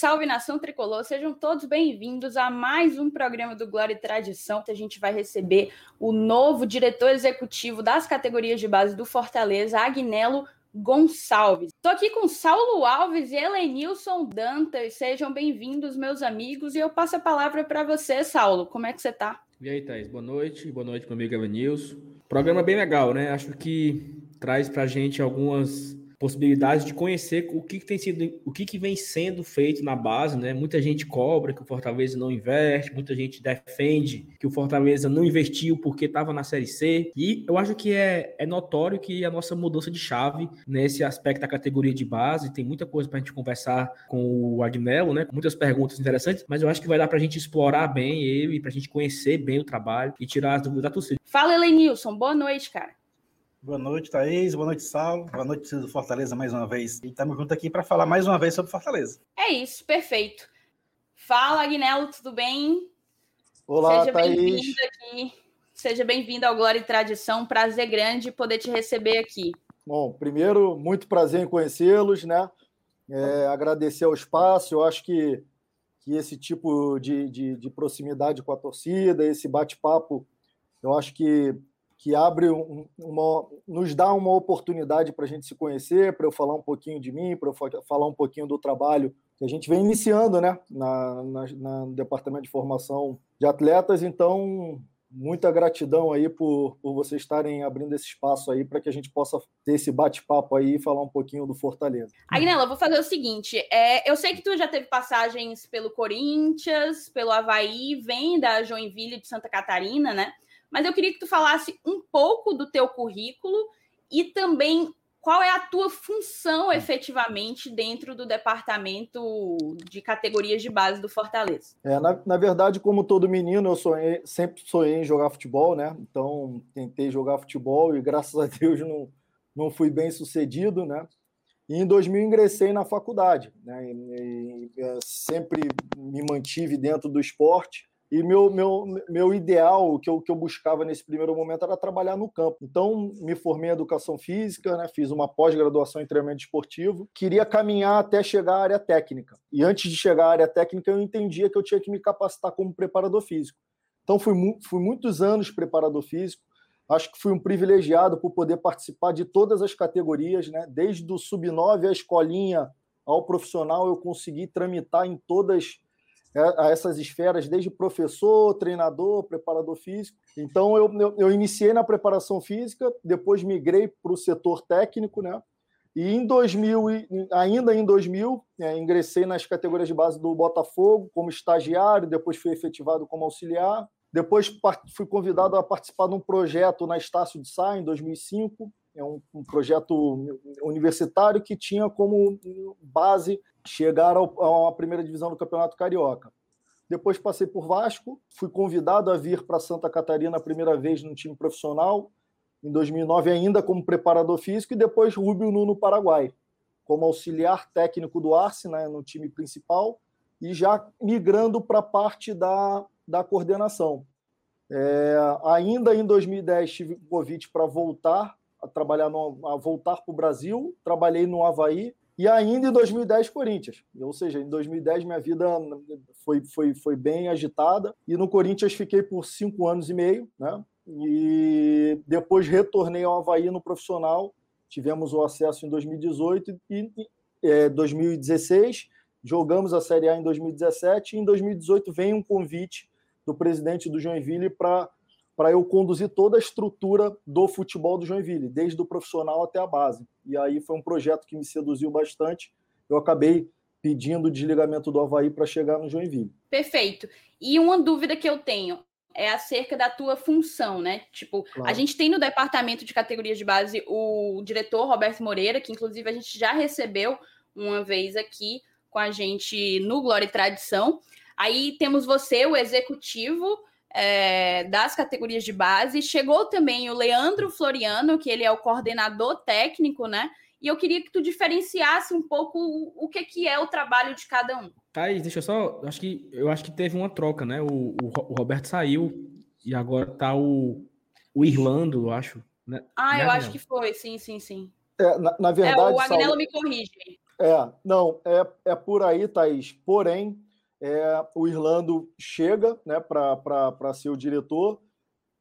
salve nação tricolor, sejam todos bem-vindos a mais um programa do Glória e Tradição. A gente vai receber o novo diretor executivo das categorias de base do Fortaleza, Agnello Gonçalves. Estou aqui com Saulo Alves e Helenilson Dantas. Sejam bem-vindos, meus amigos, e eu passo a palavra para você, Saulo. Como é que você está? E aí, Thaís, boa noite. Boa noite, meu amigo Elenilson. Programa bem legal, né? Acho que traz para a gente algumas possibilidade de conhecer o que, que, tem sido, o que, que vem sendo feito na base, né? Muita gente cobra que o Fortaleza não investe, muita gente defende que o Fortaleza não investiu porque estava na Série C. E eu acho que é, é notório que a nossa mudança de chave nesse aspecto da categoria de base, tem muita coisa para a gente conversar com o Agnello, né? Muitas perguntas interessantes, mas eu acho que vai dar para a gente explorar bem ele, para a gente conhecer bem o trabalho e tirar as dúvidas da torcida. Fala, Elenilson. Boa noite, cara. Boa noite, Thaís. Boa noite, Saulo. Boa noite, do Fortaleza, mais uma vez. E estamos juntos aqui para falar mais uma vez sobre Fortaleza. É isso, perfeito. Fala, Agnello, tudo bem? Olá, Seja bem-vindo aqui. Seja bem-vindo ao Glória e Tradição. Prazer grande poder te receber aqui. Bom, primeiro, muito prazer em conhecê-los, né? É, agradecer ao espaço. Eu acho que, que esse tipo de, de, de proximidade com a torcida, esse bate-papo, eu acho que que abre um, uma, nos dá uma oportunidade para a gente se conhecer, para eu falar um pouquinho de mim, para eu falar um pouquinho do trabalho que a gente vem iniciando, né, na, na, na, no departamento de formação de atletas. Então, muita gratidão aí por, por vocês estarem abrindo esse espaço aí para que a gente possa ter esse bate-papo aí e falar um pouquinho do Fortaleza. Agnella, vou fazer o seguinte: é, eu sei que tu já teve passagens pelo Corinthians, pelo Havaí, vem da Joinville de Santa Catarina, né? Mas eu queria que tu falasse um pouco do teu currículo e também qual é a tua função efetivamente dentro do departamento de categorias de base do Fortaleza? É, na, na verdade, como todo menino, eu sonhei, sempre sonhei em jogar futebol, né? Então, tentei jogar futebol e graças a Deus não, não fui bem sucedido, né? E em 2000 ingressei na faculdade, né? E, e, sempre me mantive dentro do esporte e meu, meu, meu ideal, que eu, que eu buscava nesse primeiro momento, era trabalhar no campo. Então, me formei em educação física, né, fiz uma pós-graduação em treinamento esportivo, queria caminhar até chegar à área técnica. E antes de chegar à área técnica, eu entendia que eu tinha que me capacitar como preparador físico. Então, fui, fui muitos anos preparador físico. Acho que fui um privilegiado por poder participar de todas as categorias, né? desde o sub-9 à escolinha ao profissional, eu consegui tramitar em todas é, a essas esferas, desde professor, treinador, preparador físico. Então, eu, eu, eu iniciei na preparação física, depois migrei para o setor técnico, né? E em 2000, ainda em 2000, é, ingressei nas categorias de base do Botafogo como estagiário, depois fui efetivado como auxiliar. Depois fui convidado a participar de um projeto na Estácio de Sá, em 2005, é um, um, projeto universitário que tinha como base chegar à primeira divisão do Campeonato Carioca. Depois passei por Vasco, fui convidado a vir para Santa Catarina a primeira vez no time profissional, em 2009 ainda como preparador físico, e depois Rubio Nuno Paraguai, como auxiliar técnico do Arce, né, no time principal, e já migrando para a parte da, da coordenação. É, ainda em 2010 tive convite para voltar a trabalhar no, a voltar para o Brasil, trabalhei no Havaí e ainda em 2010 Corinthians. Ou seja, em 2010 minha vida foi, foi, foi bem agitada e no Corinthians fiquei por cinco anos e meio, né? E depois retornei ao Havaí no profissional. Tivemos o acesso em 2018 e é, 2016. Jogamos a Série A em 2017 e em 2018 vem um convite do presidente do Joinville para para eu conduzir toda a estrutura do futebol do Joinville, desde o profissional até a base. E aí foi um projeto que me seduziu bastante. Eu acabei pedindo o desligamento do Havaí para chegar no Joinville. Perfeito. E uma dúvida que eu tenho é acerca da tua função, né? Tipo, claro. a gente tem no departamento de categorias de base o diretor Roberto Moreira, que inclusive a gente já recebeu uma vez aqui com a gente no Glória e Tradição. Aí temos você, o executivo, é, das categorias de base. Chegou também o Leandro Floriano, que ele é o coordenador técnico, né? E eu queria que tu diferenciasse um pouco o, o que, que é o trabalho de cada um. Thaís, deixa eu só. Acho que, eu acho que teve uma troca, né? O, o, o Roberto saiu e agora tá o, o Irlando, eu acho. Né? Ah, eu acho que foi, sim, sim, sim. É, na, na verdade. É, o Agnello Saulo... me corrige. É, não, é, é por aí, Thaís. Porém, é, o Irlando chega né, para ser o diretor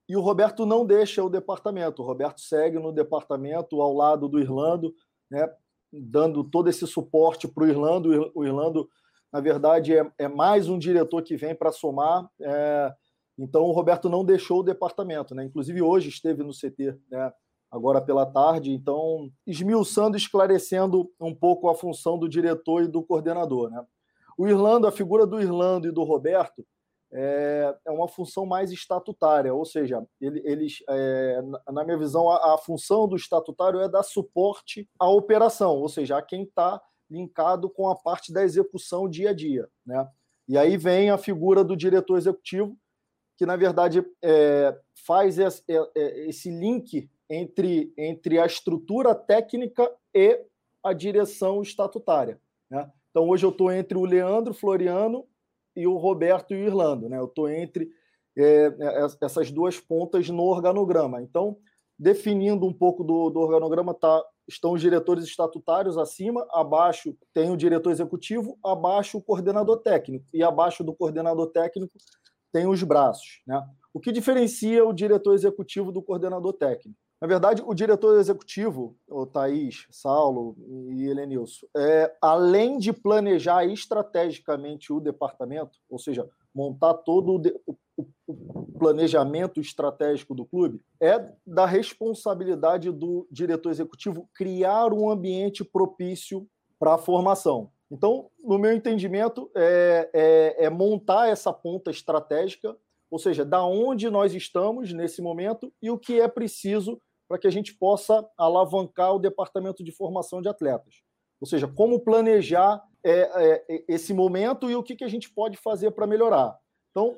e o Roberto não deixa o departamento. O Roberto segue no departamento ao lado do Irlando, né, dando todo esse suporte para o Irlando. O Irlando, na verdade, é, é mais um diretor que vem para somar. É, então, o Roberto não deixou o departamento. Né? Inclusive, hoje esteve no CT. Né? agora pela tarde. Então, esmiuçando, esclarecendo um pouco a função do diretor e do coordenador. Né? O Irlando, a figura do Irlando e do Roberto é, é uma função mais estatutária, ou seja, ele, eles, é, na minha visão, a, a, função do estatutário é dar suporte à operação, ou seja, a quem está linkado com a parte da execução dia a dia. Né? E aí vem a figura do diretor executivo, que, na verdade, é, faz esse, é, é, esse link entre, entre a estrutura técnica e a direção estatutária. Né? Então, hoje eu estou entre o Leandro Floriano e o Roberto e o Irlando. Né? Eu estou entre é, é essas duas pontas no organograma. Então, definindo um pouco do, do organograma, tá, estão os diretores estatutários acima, abaixo tem o diretor executivo, abaixo o coordenador técnico, e abaixo do coordenador técnico tem os braços. Né? O que diferencia o diretor executivo do coordenador técnico? Na verdade, o diretor executivo, o Thaís, Saulo e Helenilson, é, além de planejar estrategicamente o departamento, ou seja, montar todo o, o, o planejamento estratégico do clube, é da responsabilidade do diretor executivo criar um ambiente propício para a formação. Então, no meu entendimento, é, é, é montar essa ponta estratégica, ou seja, da onde nós estamos nesse momento e o que é preciso para que a gente possa alavancar o departamento de formação de atletas. Ou seja, como planejar é, é, esse momento e o que, que a gente pode fazer para melhorar. Então,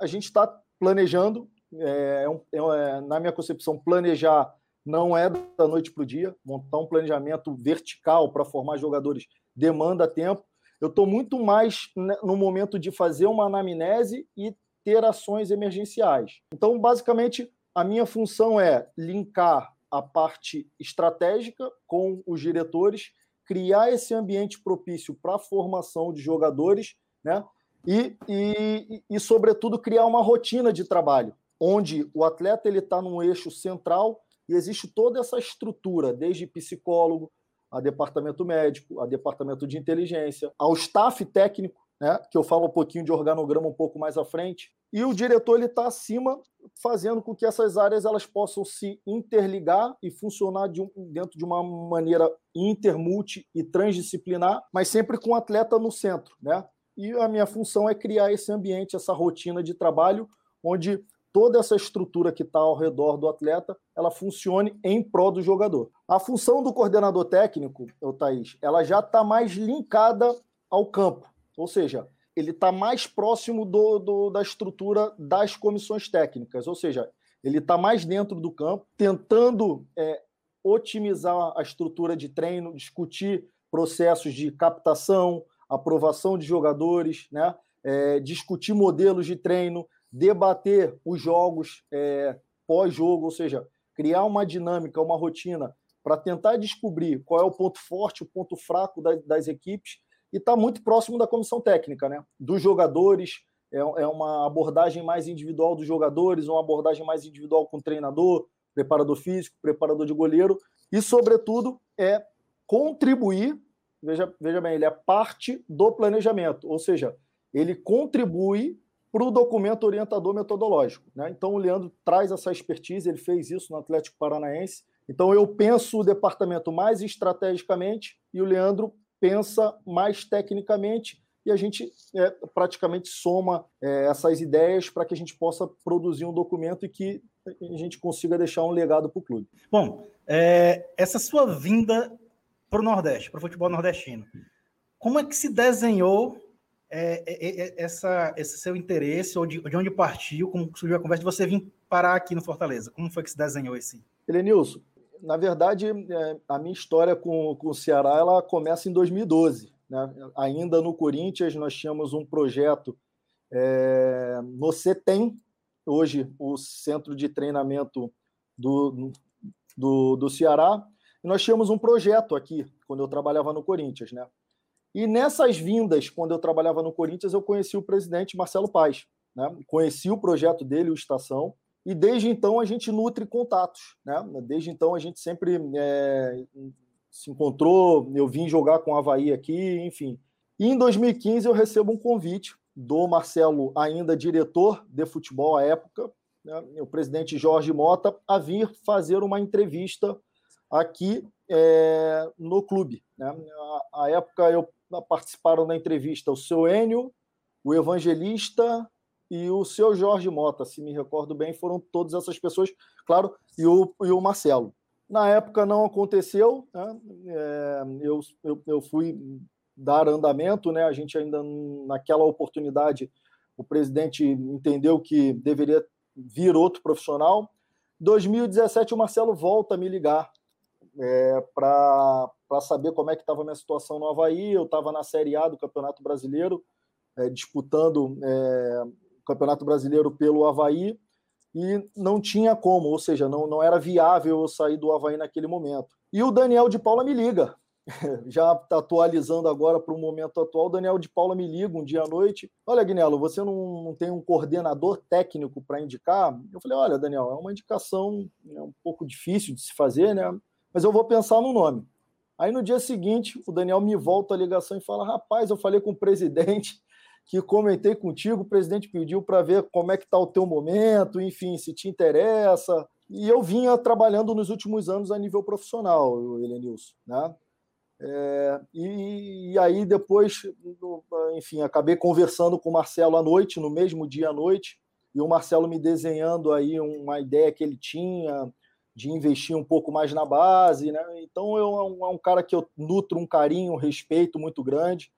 a gente está planejando, é, é, é, na minha concepção, planejar não é da noite para o dia, montar um planejamento vertical para formar jogadores demanda tempo. Eu estou muito mais no momento de fazer uma anamnese e ter ações emergenciais. Então, basicamente, a minha função é linkar a parte estratégica com os diretores, criar esse ambiente propício para a formação de jogadores, né? E, e, e, sobretudo, criar uma rotina de trabalho, onde o atleta ele está num eixo central e existe toda essa estrutura, desde psicólogo, a departamento médico, a departamento de inteligência, ao staff técnico, né, que eu falo um pouquinho de organograma um pouco mais à frente, e o diretor ele está acima, fazendo com que essas áreas elas possam se interligar e funcionar de um, dentro de uma maneira inter, multi e transdisciplinar, mas sempre com o atleta no centro, né? E a minha função é criar esse ambiente, essa rotina de trabalho, onde toda essa estrutura que está ao redor do atleta, ela funcione em prol do jogador. A função do coordenador técnico, o Thaís, ela já está mais linkada ao campo, ou seja, ele está mais próximo do, do, da estrutura das comissões técnicas, ou seja, ele está mais dentro do campo, tentando é, otimizar a estrutura de treino, discutir processos de captação, aprovação de jogadores, né? É, discutir modelos de treino, debater os jogos é, pós-jogo, ou seja, criar uma dinâmica, uma rotina para tentar descobrir qual é o ponto forte, o ponto fraco das, das equipes e está muito próximo da comissão técnica, né? Dos jogadores, é, é uma abordagem mais individual dos jogadores, uma abordagem mais individual com o treinador, preparador físico, preparador de goleiro, e, sobretudo, é contribuir, veja, veja bem, ele é parte do planejamento, ou seja, ele contribui para o documento orientador metodológico. Né? Então, o Leandro traz essa expertise, ele fez isso no Atlético Paranaense. Então, eu penso o departamento mais estrategicamente e o Leandro pensa mais tecnicamente e a gente é, praticamente soma é, essas ideias para que a gente possa produzir um documento e que a gente consiga deixar um legado para o clube. Bom, é, essa sua vinda para o Nordeste, para o futebol nordestino, como é que se desenhou é, é, é, essa, esse seu interesse, ou de, de, onde partiu, como surgiu a conversa de você vir parar aqui no Fortaleza? Como foi que se desenhou esse? Elenilson, na verdade, é, a minha história com, com o Ceará ela começa em 2012. Né? Ainda no Corinthians, nós tínhamos um projeto é, no CETEM, hoje o centro de treinamento do, do, do Ceará. E nós tínhamos um projeto aqui, quando eu trabalhava no Corinthians, né? E nessas vindas, quando eu trabalhava no Corinthians, eu conheci o presidente Marcelo Paz, né? Conheci o projeto dele, o Estação, e desde então a gente nutre contatos, né? Desde então a gente sempre é, se encontrou, eu vim jogar com o Havaí aqui, enfim. E em 2015 eu recebo um convite do Marcelo, ainda diretor de futebol à época, né, o presidente Jorge Mota, a vir fazer uma entrevista aqui é, no clube. Né? À época eu participaram da entrevista o seu Enio, o Evangelista e o seu Jorge Mota, se me recordo bem, foram todas essas pessoas, claro, e o, e o Marcelo. Na época não aconteceu, né? é, eu, eu, eu fui dar andamento, né? A gente ainda naquela oportunidade o presidente entendeu que deveria vir outro profissional. 2017 o Marcelo volta a me ligar é, para saber como é que estava a minha situação no Havaí. Eu estava na Série A do Campeonato Brasileiro, é, disputando é, Campeonato Brasileiro pelo Havaí e não tinha como, ou seja, não, não era viável eu sair do Havaí naquele momento. E o Daniel de Paula me liga, já está atualizando agora para o momento atual, Daniel de Paula me liga um dia à noite. Olha, Guinelo, você não, não tem um coordenador técnico para indicar? Eu falei, olha, Daniel, é uma indicação é um pouco difícil de se fazer, né? Mas eu vou pensar no nome. Aí no dia seguinte, o Daniel me volta a ligação e fala: rapaz, eu falei com o presidente que comentei contigo, o presidente pediu para ver como é que está o teu momento, enfim, se te interessa. E eu vinha trabalhando nos últimos anos a nível profissional, Helenilson, né? É, e, e, aí depois, enfim, acabei conversando com o Marcelo à noite, no mesmo dia à noite, e o Marcelo me desenhando aí uma ideia que ele tinha de investir um pouco mais na base, né? Então eu é um, é um cara que eu nutro um carinho, um respeito muito grande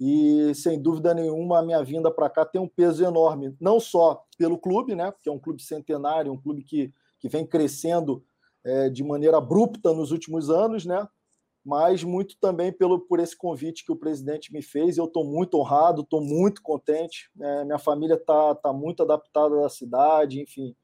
e sem dúvida nenhuma a minha vinda para cá tem um peso enorme, não só pelo clube, né? Que é um clube centenário, um clube que, que vem crescendo é, de maneira abrupta nos últimos anos, né? mas muito também pelo, por esse convite que o presidente me fez. Eu estou muito honrado, estou muito contente. É, minha família está tá muito adaptada à cidade, enfim.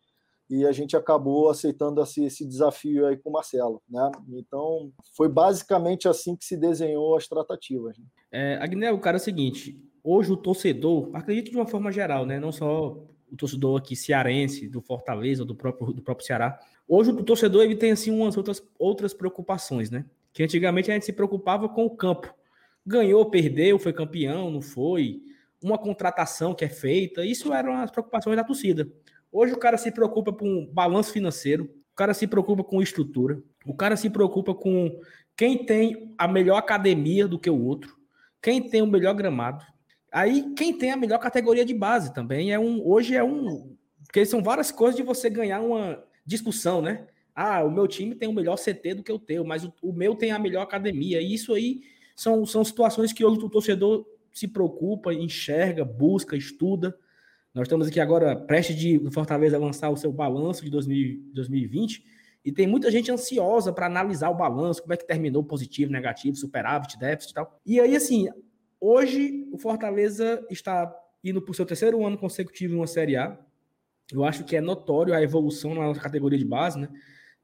E a gente acabou aceitando esse, esse, desafio aí com o Marcelo. Né? Então, foi basicamente assim que se desenhou as tratativas. Né? É, Agnel, o cara é o seguinte: hoje o torcedor, acredito de uma forma geral, né? não só o torcedor aqui cearense, do Fortaleza, do próprio, do próprio Ceará. Hoje o torcedor ele tem assim umas outras, outras preocupações, né? que antigamente a gente se preocupava com o campo. Ganhou, perdeu, foi campeão, não foi, uma contratação que é feita, isso eram as preocupações da torcida. Hoje o cara se preocupa com balanço financeiro, o cara se preocupa com estrutura, o cara se preocupa com quem tem a melhor academia do que o outro, quem tem o melhor gramado. Aí quem tem a melhor categoria de base também é um hoje é um porque são várias coisas de você ganhar uma discussão, né? Ah, o meu time tem o melhor CT do que o teu, mas o, o meu tem a melhor academia. E isso aí são, são situações que hoje o torcedor se preocupa, enxerga, busca, estuda. Nós estamos aqui agora prestes de Fortaleza lançar o seu balanço de 2000, 2020 e tem muita gente ansiosa para analisar o balanço, como é que terminou positivo, negativo, superávit, déficit e tal. E aí, assim, hoje o Fortaleza está indo para o seu terceiro ano consecutivo em uma Série A. Eu acho que é notório a evolução na categoria de base, né?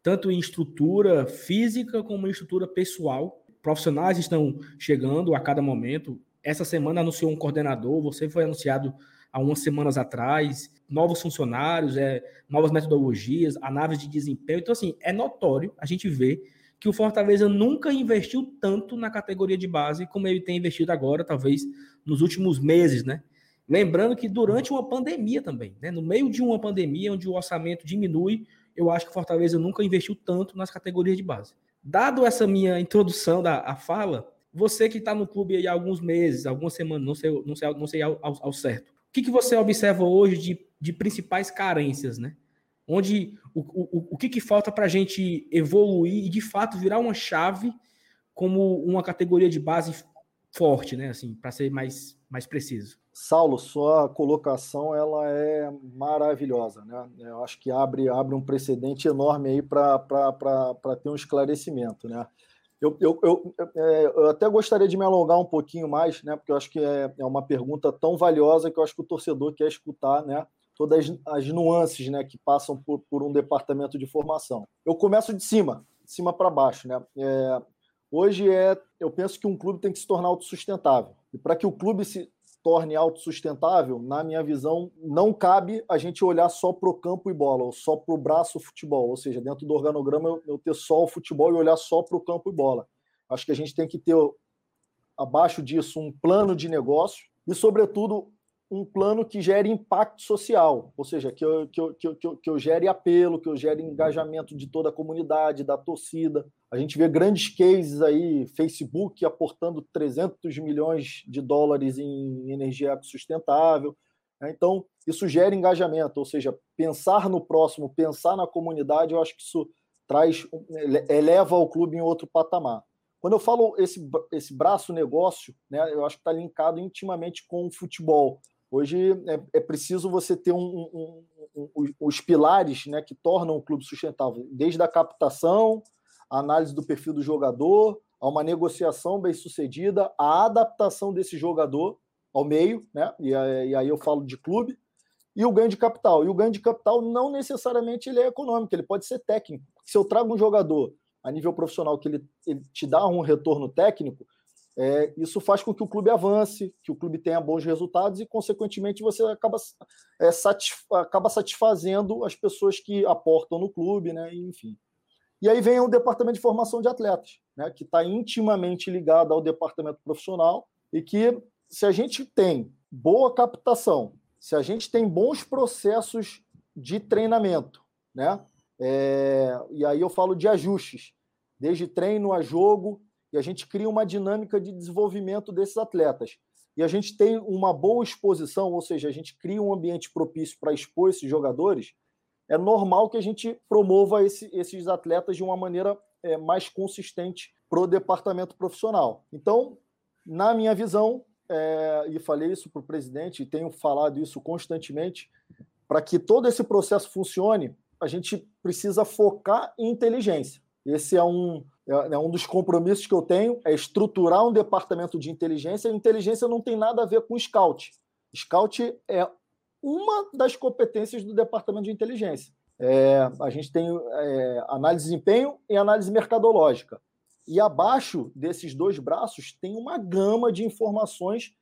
tanto em estrutura física como em estrutura pessoal. Profissionais estão chegando a cada momento. Essa semana anunciou um coordenador, você foi anunciado há umas semanas atrás, novos funcionários, é, novas metodologias, análises de desempenho. Então, assim, é notório a gente ver que o Fortaleza nunca investiu tanto na categoria de base como ele tem investido agora, talvez nos últimos meses, né? Lembrando que durante uma pandemia também, né? No meio de uma pandemia, onde o orçamento diminui, eu acho que o Fortaleza nunca investiu tanto nas categorias de base. Dado essa minha introdução da a fala, você que está no clube há alguns meses, algumas semanas, não sei, não sei, não sei ao, ao certo. Que, que você observa hoje de, de principais carências, né? Onde o, o, o que, que falta para a gente evoluir e de fato virar uma chave como uma categoria de base forte, né? Assim, para ser mais, mais preciso. Saulo, sua colocação ela é maravilhosa, né? Eu acho que abre, abre um precedente enorme aí para ter um esclarecimento, né? Eu, eu, eu, é, eu, até gostaria de me alongar um pouquinho mais, né? Porque eu acho que é, é uma pergunta tão valiosa que eu acho que o torcedor quer escutar, né? Todas as, as nuances, né? Que passam por, por um departamento de formação. Eu começo de cima, cima para baixo, né? É, hoje é, eu penso que um clube tem que se tornar autossustentável. E para que o clube se torne autossustentável, na minha visão, não cabe a gente olhar só para o campo e bola, ou só para o braço futebol. Ou seja, dentro do organograma, eu, eu ter só o futebol e olhar só para o campo e bola. Acho que a gente tem que ter, abaixo disso, um plano de negócio e, sobretudo, um plano que gere impacto social, ou seja, que eu, que, eu, que, eu, que eu gere apelo, que eu gere engajamento de toda a comunidade, da torcida. A gente vê grandes cases aí, Facebook aportando 300 milhões de dólares em energia sustentável. Né? Então, isso gera engajamento, ou seja, pensar no próximo, pensar na comunidade, eu acho que isso traz, eleva o clube em outro patamar. Quando eu falo esse, esse braço negócio, né, eu acho que está linkado intimamente com o futebol. Hoje é, é preciso você ter um, um, um, os pilares né, que tornam o clube sustentável, desde a captação, a análise do perfil do jogador, a uma negociação bem sucedida, a adaptação desse jogador ao meio, né? E, e aí eu falo de clube, e o ganho de capital. E o ganho de capital não necessariamente ele é econômico, ele pode ser técnico. Se eu trago um jogador a nível profissional que ele, ele te dá um retorno técnico, é, isso faz com que o clube avance, que o clube tenha bons resultados e, consequentemente, você acaba, é, satisf acaba satisfazendo as pessoas que aportam no clube, né? enfim. E aí vem o departamento de formação de atletas, né? que está intimamente ligado ao departamento profissional e que, se a gente tem boa captação, se a gente tem bons processos de treinamento, né? É, e aí eu falo de ajustes, desde treino a jogo, e a gente cria uma dinâmica de desenvolvimento desses atletas. E a gente tem uma boa exposição, ou seja, a gente cria um ambiente propício para expor esses jogadores, é normal que a gente promova esse, esses atletas de uma maneira é, mais consistente para o departamento profissional. Então, na minha visão, é, e falei isso para o presidente, e tenho falado isso constantemente, para que todo esse processo funcione, a gente precisa focar em inteligência. Esse é um, é, é um dos compromissos que eu tenho, é estruturar um departamento de inteligência. E inteligência não tem nada a ver com scout. Scout é uma das competências do departamento de inteligência. É, a gente tem é, análise de desempenho e análise mercadológica. E abaixo desses dois braços tem uma gama de informações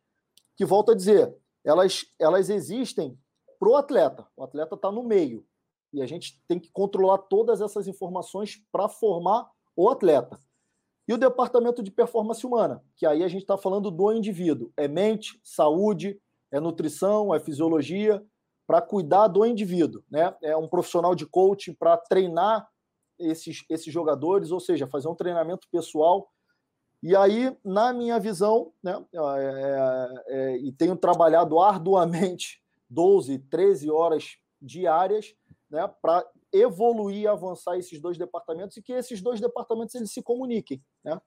que, volto a dizer, elas, elas existem para o atleta. O atleta está no meio. E a gente tem que controlar todas essas informações para formar o atleta. E o departamento de performance humana, que aí a gente está falando do indivíduo. É mente, saúde, é nutrição, é fisiologia, para cuidar do indivíduo. Né? É um profissional de coaching para treinar esses, esses jogadores, ou seja, fazer um treinamento pessoal. E aí, na minha visão, né, é, é, é e tenho trabalhado arduamente 12, 13 horas diárias né, para evoluir avançar esses dois departamentos e que esses dois departamentos eles se comuniquem. Né?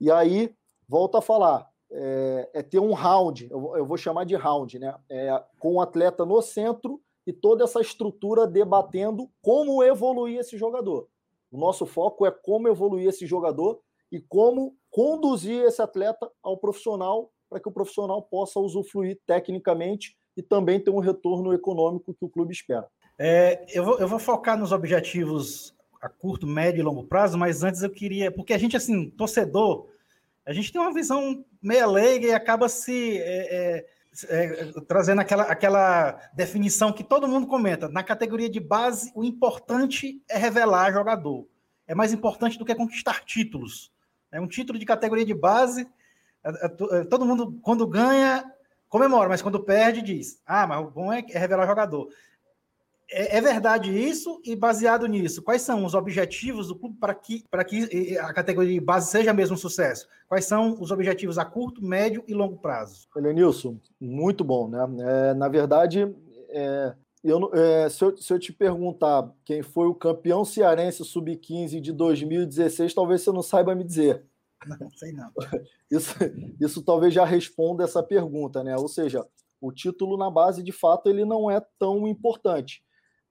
E aí, volta a falar, é, é ter um round, eu, eu, vou chamar de round, né? É, com o atleta no centro e toda essa estrutura debatendo como evoluir esse jogador. O nosso foco é como evoluir esse jogador e como conduzir esse atleta ao profissional para que o profissional possa usufruir tecnicamente e também ter um retorno econômico que o clube espera. É, eu, vou, eu vou focar nos objetivos a curto, médio e longo prazo, mas antes eu queria. Porque a gente, assim, torcedor, a gente tem uma visão meia leiga e acaba se. É, é, é, trazendo aquela, aquela definição que todo mundo comenta. Na categoria de base, o importante é revelar jogador. É mais importante do que conquistar títulos. É um título de categoria de base. É, é, todo mundo, quando ganha, comemora, mas quando perde, diz: Ah, mas o bom é revelar jogador. É, é, verdade isso? E baseado nisso, quais são os objetivos do clube para que, para que a categoria de base seja mesmo um sucesso? Quais são os objetivos a curto, médio e longo prazo? Elenilson, muito bom, né? É, na verdade, é, eu, é, se, eu, se, eu, te perguntar quem foi o campeão cearense sub-15 de 2016, talvez você não saiba me dizer. Não, sei não. Isso, isso talvez já responda essa pergunta, né? Ou seja, o título na base, de fato, ele não é tão importante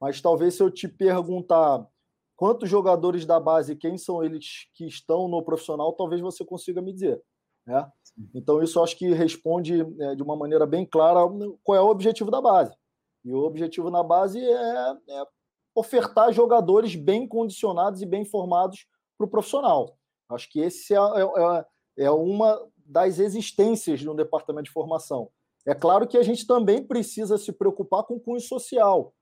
mas talvez se eu te perguntar quantos jogadores da base, quem são eles que estão no profissional, talvez você consiga me dizer. Né? Então, isso acho que responde é, de uma maneira bem clara qual é o objetivo da base. E o objetivo na base é, é ofertar jogadores bem condicionados e bem formados para o profissional. Acho que esse é, é, é, uma das existências de um departamento de formação. É claro que a gente também precisa se preocupar com o cunho social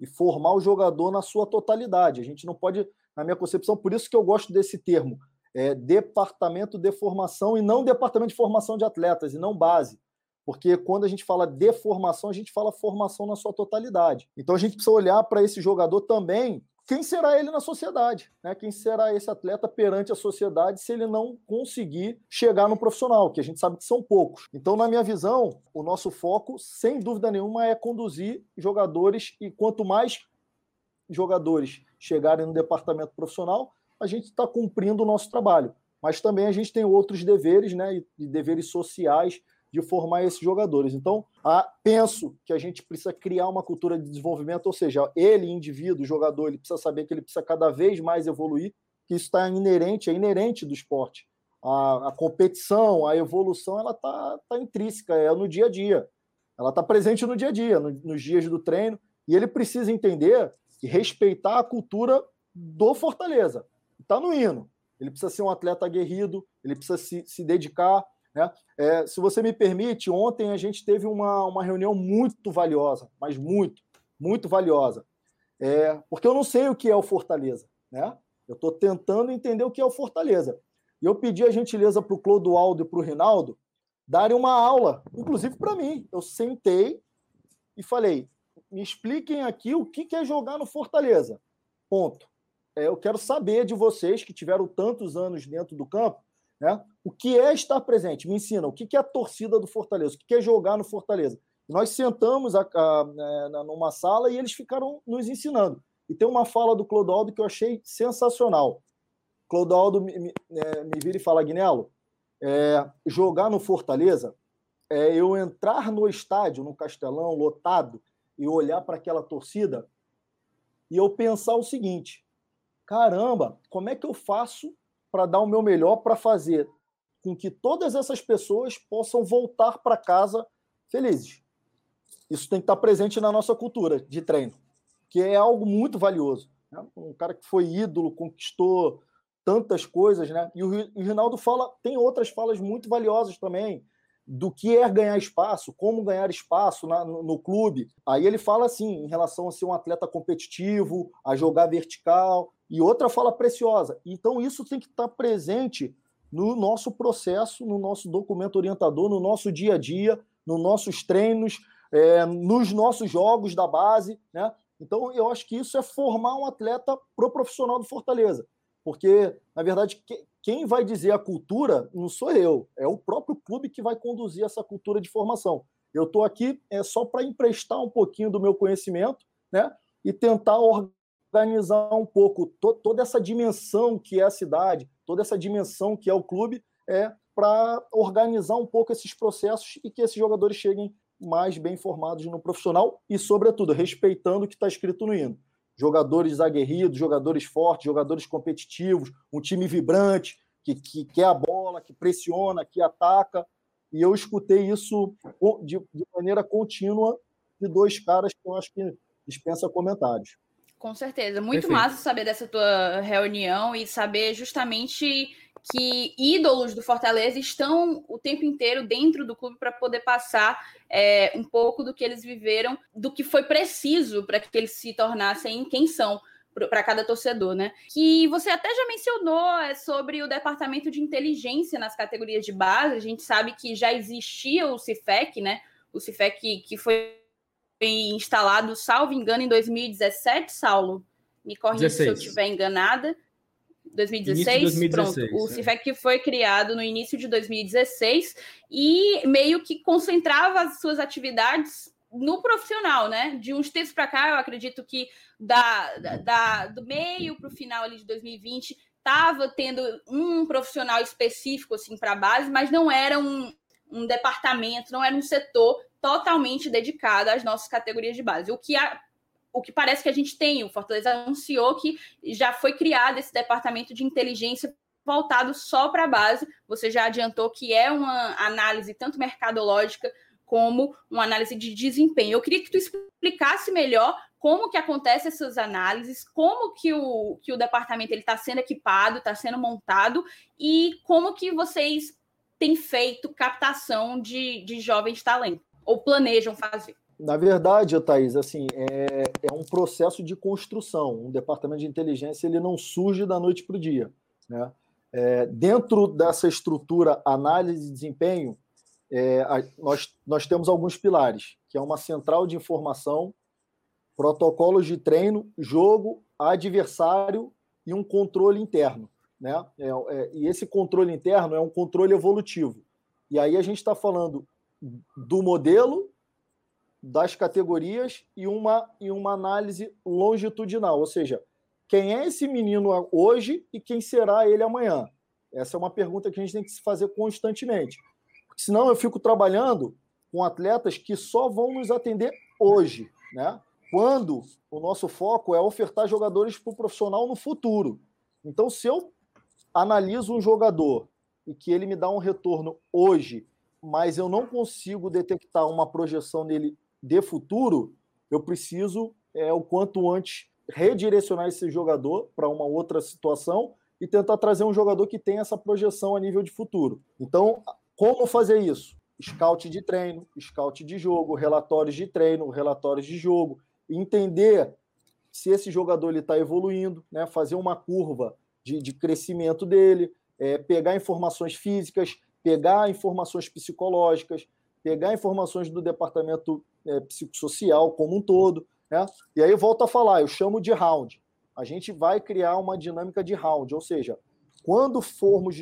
e formar o jogador na sua totalidade. A gente não pode, na minha concepção, por isso que eu gosto desse termo, é, departamento de formação e não departamento de formação de atletas, e não base. Porque quando a gente fala de formação, a gente fala formação na sua totalidade. Então a gente precisa olhar para esse jogador também quem será ele na sociedade, né? Quem será esse atleta perante a sociedade se ele não conseguir chegar no profissional, que a gente sabe que são poucos. Então, na minha visão, o nosso foco, sem dúvida nenhuma, é conduzir jogadores e quanto mais jogadores chegarem no departamento profissional, a gente está cumprindo o nosso trabalho. Mas também a gente tem outros deveres, né? E deveres sociais de formar esses jogadores. Então, a, penso que a gente precisa criar uma cultura de desenvolvimento, ou seja, ele, indivíduo, jogador, ele precisa saber que ele precisa cada vez mais evoluir, que isso está inerente, é inerente do esporte. A, a competição, a evolução, ela está tá intrínseca, é no dia a dia. Ela está presente no dia a dia, no, nos dias do treino, e ele precisa entender e respeitar a cultura do Fortaleza. Está no hino. Ele precisa ser um atleta aguerrido, ele precisa se, se dedicar, né? É, se você me permite, ontem a gente teve uma, uma reunião muito valiosa, mas muito, muito valiosa. É, porque eu não sei o que é o Fortaleza. Né? Eu estou tentando entender o que é o Fortaleza. E eu pedi a gentileza para o Clodoaldo e para o Rinaldo darem uma aula, inclusive para mim. Eu sentei e falei: me expliquem aqui o que é jogar no Fortaleza. Ponto. É, eu quero saber de vocês que tiveram tantos anos dentro do campo né? O que é estar presente? Me ensina. O que é a torcida do Fortaleza? O que é jogar no Fortaleza? Nós sentamos a, a, né, numa sala e eles ficaram nos ensinando. E tem uma fala do Clodoaldo que eu achei sensacional. Clodoaldo me, me, é, me vira e fala, Guinelo, é, jogar no Fortaleza é eu entrar no estádio, no Castelão, lotado, e olhar para aquela torcida e eu pensar o seguinte: caramba, como é que eu faço para dar o meu melhor para fazer com que todas essas pessoas possam voltar para casa felizes. Isso tem que estar presente na nossa cultura de treino, que é algo muito valioso. Né? Um cara que foi ídolo, conquistou tantas coisas, né? E o Rinaldo fala, tem outras falas muito valiosas também do que é ganhar espaço, como ganhar espaço na, no, no, clube. Aí ele fala assim, em relação a ser um atleta competitivo, a jogar vertical, e outra fala preciosa. Então, isso tem que estar presente no nosso processo, no nosso documento orientador, no nosso dia a dia, nos nossos treinos, é, nos nossos jogos da base. Né? Então, eu acho que isso é formar um atleta pro profissional do Fortaleza. Porque, na verdade, quem vai dizer a cultura não sou eu, é o próprio clube que vai conduzir essa cultura de formação. Eu estou aqui é só para emprestar um pouquinho do meu conhecimento né, e tentar organizar um pouco to toda essa dimensão que é a cidade, toda essa dimensão que é o clube, é para organizar um pouco esses processos e que esses jogadores cheguem mais bem formados no profissional e, sobretudo, respeitando o que está escrito no hino. Jogadores aguerridos, jogadores fortes, jogadores competitivos, um time vibrante, que, que quer a bola, que pressiona, que ataca. E eu escutei isso de, de maneira contínua de dois caras que eu acho que dispensa comentários. Com certeza. Muito Perfeito. massa saber dessa tua reunião e saber justamente que ídolos do Fortaleza estão o tempo inteiro dentro do clube para poder passar é, um pouco do que eles viveram, do que foi preciso para que eles se tornassem quem são para cada torcedor, né? Que você até já mencionou é, sobre o departamento de inteligência nas categorias de base. A gente sabe que já existia o CIFEC, né? O CIFEC que foi instalado, salvo engano, em 2017, Saulo. Me corrija se eu estiver enganada. 2016, 2016 pronto. O é. CIFEC foi criado no início de 2016 e meio que concentrava as suas atividades no profissional, né? De uns tempos para cá, eu acredito que da, da do meio para o final ali de 2020 estava tendo um profissional específico assim para a base, mas não era um, um departamento, não era um setor totalmente dedicado às nossas categorias de base. O que, a, o que parece que a gente tem, o Fortaleza anunciou que já foi criado esse departamento de inteligência voltado só para a base. Você já adiantou que é uma análise tanto mercadológica como uma análise de desempenho. Eu queria que tu explicasse melhor como que acontecem essas análises, como que o, que o departamento está sendo equipado, está sendo montado e como que vocês têm feito captação de, de jovens talentos ou planejam fazer. Na verdade, Thaís, assim, é, é um processo de construção. Um departamento de inteligência ele não surge da noite para o dia. Né? É, dentro dessa estrutura análise de desempenho, é, a, nós, nós temos alguns pilares, que é uma central de informação, protocolos de treino, jogo, adversário e um controle interno. Né? É, é, e esse controle interno é um controle evolutivo. E aí a gente está falando do modelo das categorias e uma, e uma análise longitudinal, ou seja, quem é esse menino hoje e quem será ele amanhã? Essa é uma pergunta que a gente tem que se fazer constantemente. Porque senão eu fico trabalhando com atletas que só vão nos atender hoje, né? Quando o nosso foco é ofertar jogadores para o profissional no futuro. Então, se eu analiso um jogador e que ele me dá um retorno hoje, mas eu não consigo detectar uma projeção nele de futuro, eu preciso, é, o quanto antes, redirecionar esse jogador para uma outra situação e tentar trazer um jogador que tenha essa projeção a nível de futuro. Então, como fazer isso? Scout de treino, scout de jogo, relatórios de treino, relatórios de jogo, entender se esse jogador está evoluindo, né? fazer uma curva de, de crescimento dele, é, pegar informações físicas, pegar informações psicológicas, pegar informações do departamento é, psicossocial como um todo. Né? E aí volto a falar, eu chamo de round. A gente vai criar uma dinâmica de round, ou seja, quando formos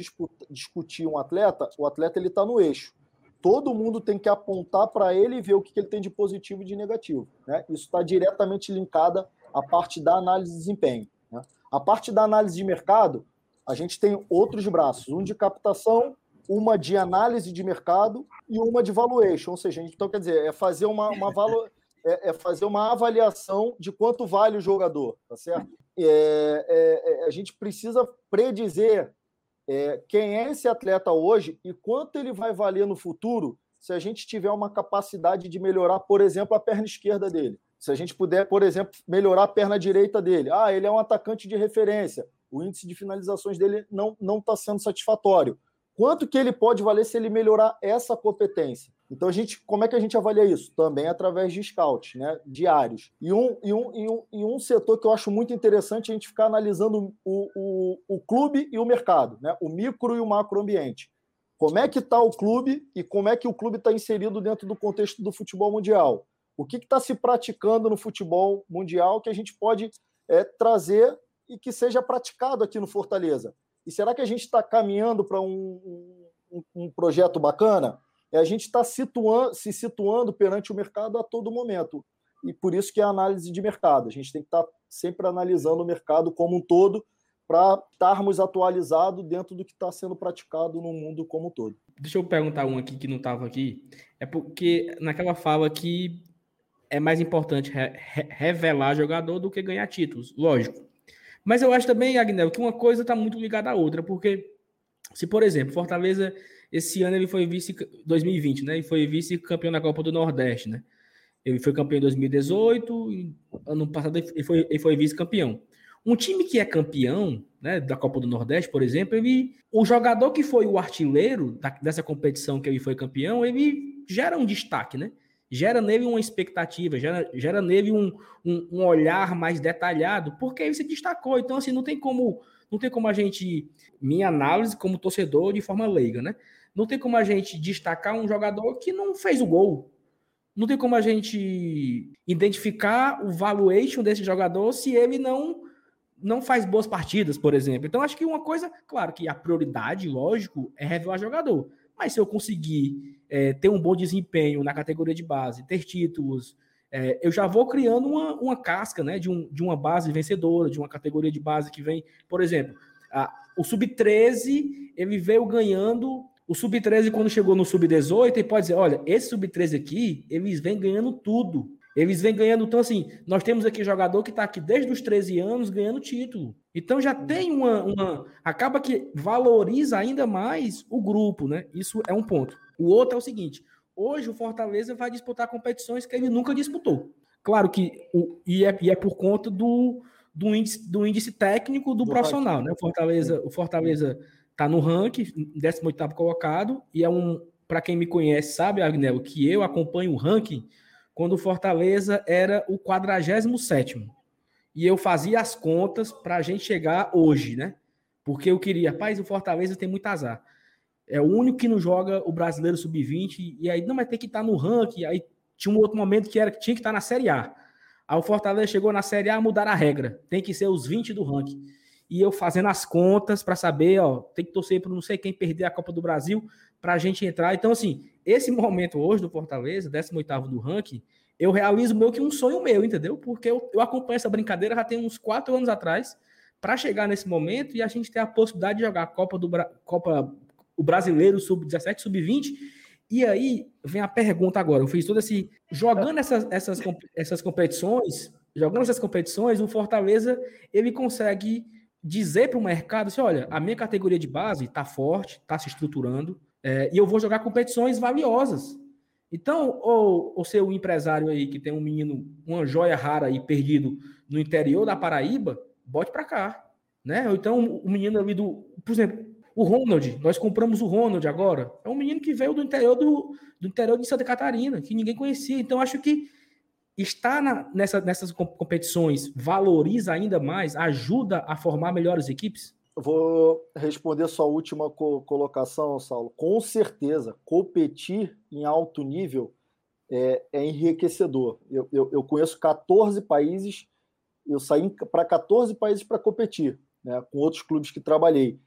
discutir um atleta, o atleta ele está no eixo. Todo mundo tem que apontar para ele e ver o que, que ele tem de positivo e de negativo. Né? Isso está diretamente linkada à parte da análise de desempenho. Né? A parte da análise de mercado, a gente tem outros braços, um de captação uma de análise de mercado e uma de valuation, ou seja, então quer dizer, é fazer uma, uma valo, é, é, fazer uma avaliação de quanto vale o jogador, tá certo? É, é, é a gente precisa predizer é, quem é esse atleta hoje e quanto ele vai valer no futuro se a gente tiver uma capacidade de melhorar, por exemplo, a perna esquerda dele. Se a gente puder, por exemplo, melhorar a perna direita dele. Ah, ele é um atacante de referência. O índice de finalizações dele não está sendo satisfatório. Quanto que ele pode valer se ele melhorar essa competência? Então, a gente, como é que a gente avalia isso? Também através de scouts, né? diários. E um, e, um, e, um, e um setor que eu acho muito interessante a gente ficar analisando o, o, o clube e o mercado, né? o micro e o macro ambiente. Como é que está o clube e como é que o clube está inserido dentro do contexto do futebol mundial? O que está se praticando no futebol mundial que a gente pode é, trazer e que seja praticado aqui no Fortaleza? E será que a gente está caminhando para um, um, um, projeto bacana? É a gente está situando, se situando perante o mercado a todo momento. E por isso que é a análise de mercado. A gente tem que estar tá sempre analisando o mercado como um todo para estarmos atualizados dentro do que está sendo praticado no mundo como um todo. Deixa eu perguntar um aqui que não estava aqui. É porque naquela fala que é mais importante re revelar jogador do que ganhar títulos. Lógico. Mas eu acho também, Agnel, que uma coisa está muito ligada à outra, porque se, por exemplo, Fortaleza, esse ano ele foi vice, 2020, né? Ele foi vice-campeão na Copa do Nordeste, né? Ele foi campeão em 2018, e ano passado ele foi, ele foi vice-campeão. Um time que é campeão, né, da Copa do Nordeste, por exemplo, ele, o jogador que foi o artilheiro da, dessa competição que ele foi campeão, ele gera um destaque, né? Gera nele uma expectativa, gera, gera nele um, um, um, olhar mais detalhado, porque ele se destacou. Então, assim, não tem como, não tem como a gente, minha análise como torcedor de forma leiga, né? Não tem como a gente destacar um jogador que não fez o gol. Não tem como a gente identificar o valuation desse jogador se ele não não faz boas partidas, por exemplo. Então, acho que uma coisa, claro que a prioridade, lógico, é revelar jogador. Mas se eu conseguir é, ter um bom desempenho na categoria de base, ter títulos, é, eu já vou criando uma, uma casca né, de, um, de uma base vencedora, de uma categoria de base que vem, por exemplo, a, o Sub-13, ele veio ganhando. O Sub-13, quando chegou no Sub-18, ele pode dizer: olha, esse Sub-13 aqui, eles vêm ganhando tudo. Eles vêm ganhando. Então, assim, nós temos aqui jogador que está aqui desde os 13 anos ganhando título. Então já tem uma, uma. Acaba que valoriza ainda mais o grupo, né? Isso é um ponto. O outro é o seguinte: hoje o Fortaleza vai disputar competições que ele nunca disputou. Claro que o, e, é, e é por conta do, do, índice, do índice técnico do, do profissional, né? O Fortaleza, o Fortaleza tá no ranking, 18º colocado, e é um, para quem me conhece, sabe, Agnel, que eu acompanho o ranking quando o Fortaleza era o 47º. E eu fazia as contas para a gente chegar hoje, né? Porque eu queria, rapaz, o Fortaleza tem muito azar. É o único que não joga o brasileiro sub-20, e aí não vai ter que estar tá no ranking. Aí tinha um outro momento que era que tinha que estar tá na Série A. Aí o Fortaleza chegou na Série A, mudar a regra. Tem que ser os 20 do ranking. E eu fazendo as contas para saber, ó, tem que torcer para não sei quem perder a Copa do Brasil para a gente entrar. Então, assim, esse momento hoje do Fortaleza, 18 do ranking, eu realizo meio que um sonho meu, entendeu? Porque eu, eu acompanho essa brincadeira já tem uns quatro anos atrás, para chegar nesse momento e a gente ter a possibilidade de jogar a Copa do Copa o Brasileiro Sub-17, Sub-20. E aí vem a pergunta agora. Eu fiz todo esse. Jogando essas, essas, essas competições, jogando essas competições, o Fortaleza ele consegue dizer para o mercado assim: olha, a minha categoria de base está forte, está se estruturando, é, e eu vou jogar competições valiosas. Então, o, o seu empresário aí que tem um menino, uma joia rara aí perdido no interior da Paraíba, bote para cá. Né? Ou então o menino ali do. Por exemplo, o Ronald, nós compramos o Ronald agora. É um menino que veio do interior do, do interior de Santa Catarina, que ninguém conhecia. Então, acho que estar na, nessa, nessas competições valoriza ainda mais, ajuda a formar melhores equipes? Vou responder sua última co colocação, Saulo. Com certeza, competir em alto nível é, é enriquecedor. Eu, eu, eu, conheço 14 países, eu saí para 14 países para competir, né, com outros clubes que trabalhei.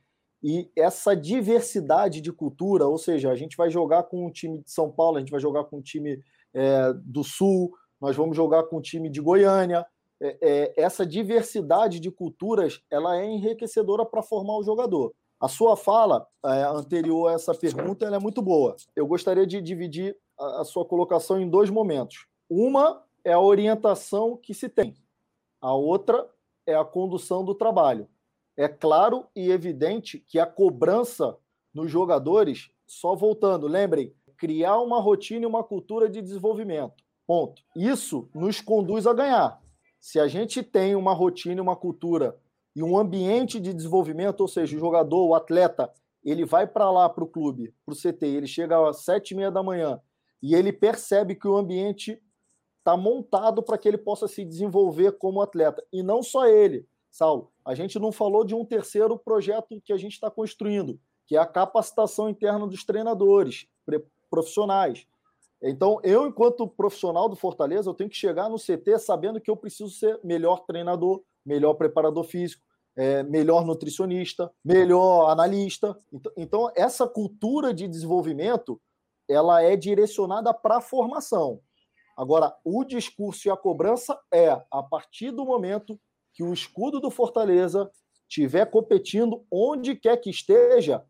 E essa diversidade de cultura, ou seja, a gente vai jogar com um time de São Paulo, a gente vai jogar com um time é, do Sul, nós vamos jogar com um time de Goiânia, é, é, essa diversidade de culturas ela é enriquecedora para formar o jogador. A sua fala é, anterior a essa pergunta é muito boa. Eu gostaria de dividir a, a sua colocação em dois momentos. Uma é a orientação que se tem, a outra é a condução do trabalho. É claro e evidente que a cobrança nos jogadores, só voltando, lembrem, criar uma rotina e uma cultura de desenvolvimento. Ponto. Isso nos conduz a ganhar. Se a gente tem uma rotina, uma cultura e um ambiente de desenvolvimento, ou seja, o jogador, o atleta, ele vai para lá, para o clube, para o CT, ele chega às sete e meia da manhã e ele percebe que o ambiente está montado para que ele possa se desenvolver como atleta. E não só ele, Saulo. A gente não falou de um terceiro projeto que a gente está construindo, que é a capacitação interna dos treinadores profissionais. Então, eu, enquanto profissional do Fortaleza, eu tenho que chegar no CT sabendo que eu preciso ser melhor treinador, melhor preparador físico, é, melhor nutricionista, melhor analista. Então, então, essa cultura de desenvolvimento ela é direcionada para a formação. Agora, o discurso e a cobrança é a partir do momento que o escudo do Fortaleza estiver competindo onde quer que esteja,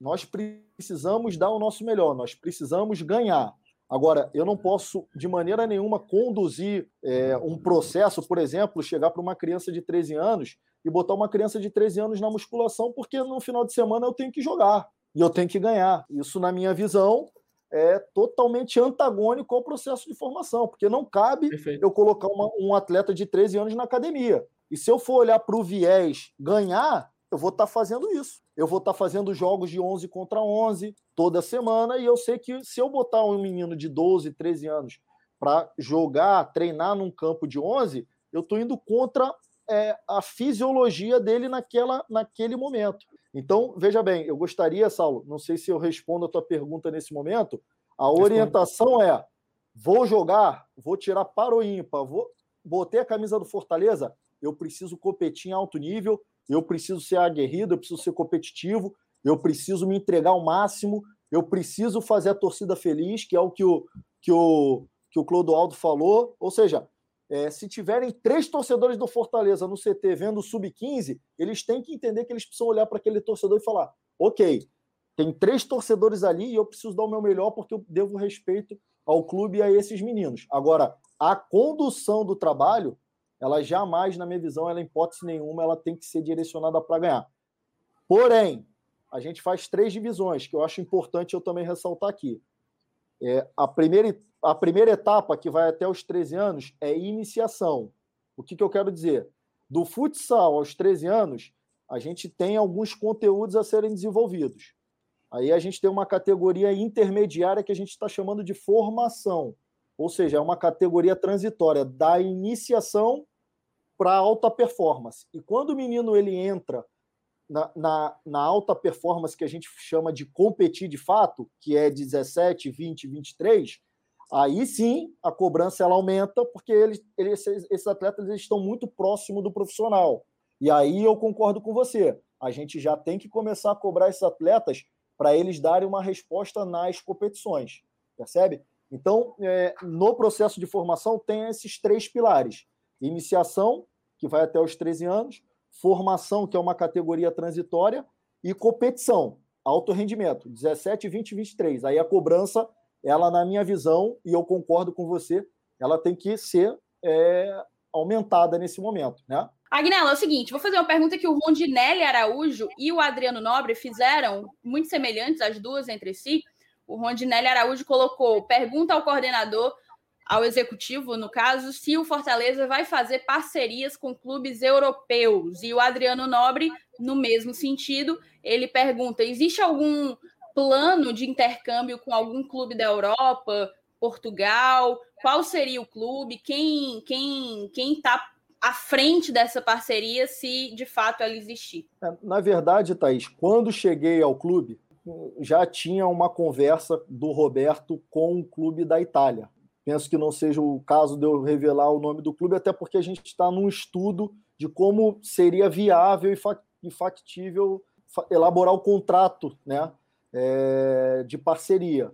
nós precisamos dar o nosso melhor, nós precisamos ganhar. Agora, eu não posso, de maneira nenhuma, conduzir é, um processo, por exemplo, chegar para uma criança de 13 anos e botar uma criança de 13 anos na musculação, porque no final de semana eu tenho que jogar e eu tenho que ganhar. Isso, na minha visão, é totalmente antagônico ao processo de formação, porque não cabe Perfeito. eu colocar uma, um atleta de 13 anos na academia. E se eu for olhar para o viés ganhar, eu vou estar tá fazendo isso. Eu vou estar tá fazendo jogos de 11 contra 11 toda semana e eu sei que se eu botar um menino de 12, 13 anos para jogar, treinar num campo de 11, eu estou indo contra é, a fisiologia dele naquela, naquele momento. Então, veja bem, eu gostaria, Saulo, não sei se eu respondo a tua pergunta nesse momento, a orientação é: vou jogar, vou tirar para o ímpar, vou, botei a camisa do Fortaleza, eu preciso competir em alto nível, eu preciso ser aguerrido, eu preciso ser competitivo, eu preciso me entregar ao máximo, eu preciso fazer a torcida feliz, que é o que o, que o, que o Clodoaldo falou. Ou seja, é, se tiverem três torcedores do Fortaleza no CT vendo o Sub-15, eles têm que entender que eles precisam olhar para aquele torcedor e falar: ok, tem três torcedores ali e eu preciso dar o meu melhor porque eu devo respeito ao clube e a esses meninos. Agora, a condução do trabalho ela jamais, na minha visão, ela em hipótese nenhuma, ela tem que ser direcionada para ganhar. Porém, a gente faz três divisões, que eu acho importante eu também ressaltar aqui. É, a primeira, a primeira etapa, que vai até os 13 anos, é iniciação. O que, que eu quero dizer? Do futsal aos 13 anos, a gente tem alguns conteúdos a serem desenvolvidos. Aí a gente tem uma categoria intermediária que a gente está chamando de formação, ou seja, é uma categoria transitória da iniciação para alta performance. E quando o menino ele entra na, na, na, alta performance que a gente chama de competir de fato, que é 17, 20, 23, aí sim a cobrança ela aumenta, porque eles, eles, esses atletas eles estão muito próximo do profissional. E aí eu concordo com você. A gente já tem que começar a cobrar esses atletas para eles darem uma resposta nas competições, percebe? Então, é, no processo de formação, tem esses três pilares: iniciação, que vai até os 13 anos, formação, que é uma categoria transitória, e competição, alto rendimento, 17, 20 23. Aí a cobrança, ela, na minha visão, e eu concordo com você, ela tem que ser é, aumentada nesse momento, né? Agnella, é o seguinte, vou fazer uma pergunta que o Rondinelli Araújo e o Adriano Nobre fizeram, muito semelhantes as duas entre si. O Rondinelli Araújo colocou pergunta ao coordenador ao executivo, no caso, se o Fortaleza vai fazer parcerias com clubes europeus. E o Adriano Nobre, no mesmo sentido, ele pergunta: existe algum plano de intercâmbio com algum clube da Europa, Portugal? Qual seria o clube? Quem quem quem está à frente dessa parceria, se de fato ela existir? É, na verdade, Thaís, quando cheguei ao clube, já tinha uma conversa do Roberto com o clube da Itália. Penso que não seja o caso de eu revelar o nome do clube, até porque a gente está num estudo de como seria viável e factível elaborar o contrato né, é, de parceria.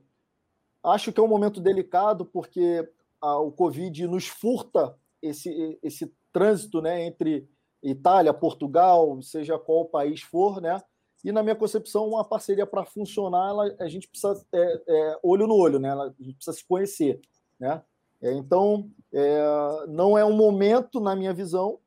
Acho que é um momento delicado, porque a, o Covid nos furta esse, esse trânsito né, entre Itália, Portugal, seja qual país for, né? E na minha concepção, uma parceria para funcionar, ela, a gente precisa é, é, olho no olho, né? a gente precisa se conhecer. Né? É, então, é, não é um momento, na minha visão,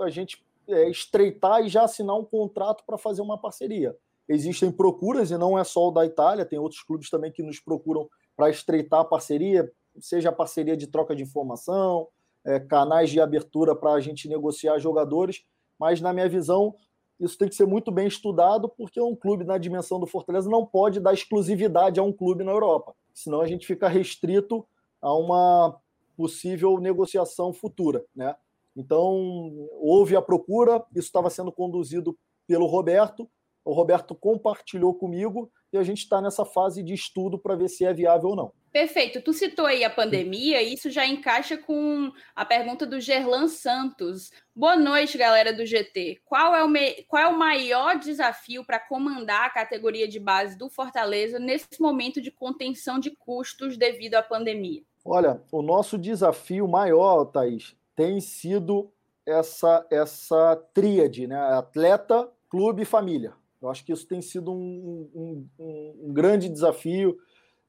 a gente é, estreitar e já assinar um contrato para fazer uma parceria. Existem procuras, e não é só o da Itália, tem outros clubes também que nos procuram para estreitar a parceria, seja a parceria de troca de informação, é, canais de abertura para a gente negociar jogadores, mas na minha visão, isso tem que ser muito bem estudado, porque um clube na dimensão do Fortaleza não pode dar exclusividade a um clube na Europa, senão a gente fica restrito a uma possível negociação futura, né? Então, houve a procura, isso estava sendo conduzido pelo Roberto, o Roberto compartilhou comigo e a gente está nessa fase de estudo para ver se é viável ou não. Perfeito. Tu citou aí a pandemia, e isso já encaixa com a pergunta do Gerlan Santos. Boa noite, galera do GT. Qual é o, me... Qual é o maior desafio para comandar a categoria de base do Fortaleza nesse momento de contenção de custos devido à pandemia? Olha, o nosso desafio maior, Thaís, tem sido essa, essa tríade, né? Atleta, clube e família. Eu acho que isso tem sido um, um, um grande desafio.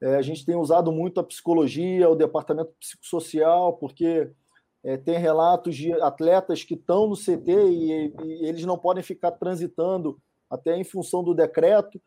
É, a gente tem usado muito a psicologia, o departamento psicossocial, porque é, tem relatos de atletas que estão no CT e, e, eles não podem ficar transitando até em função do decreto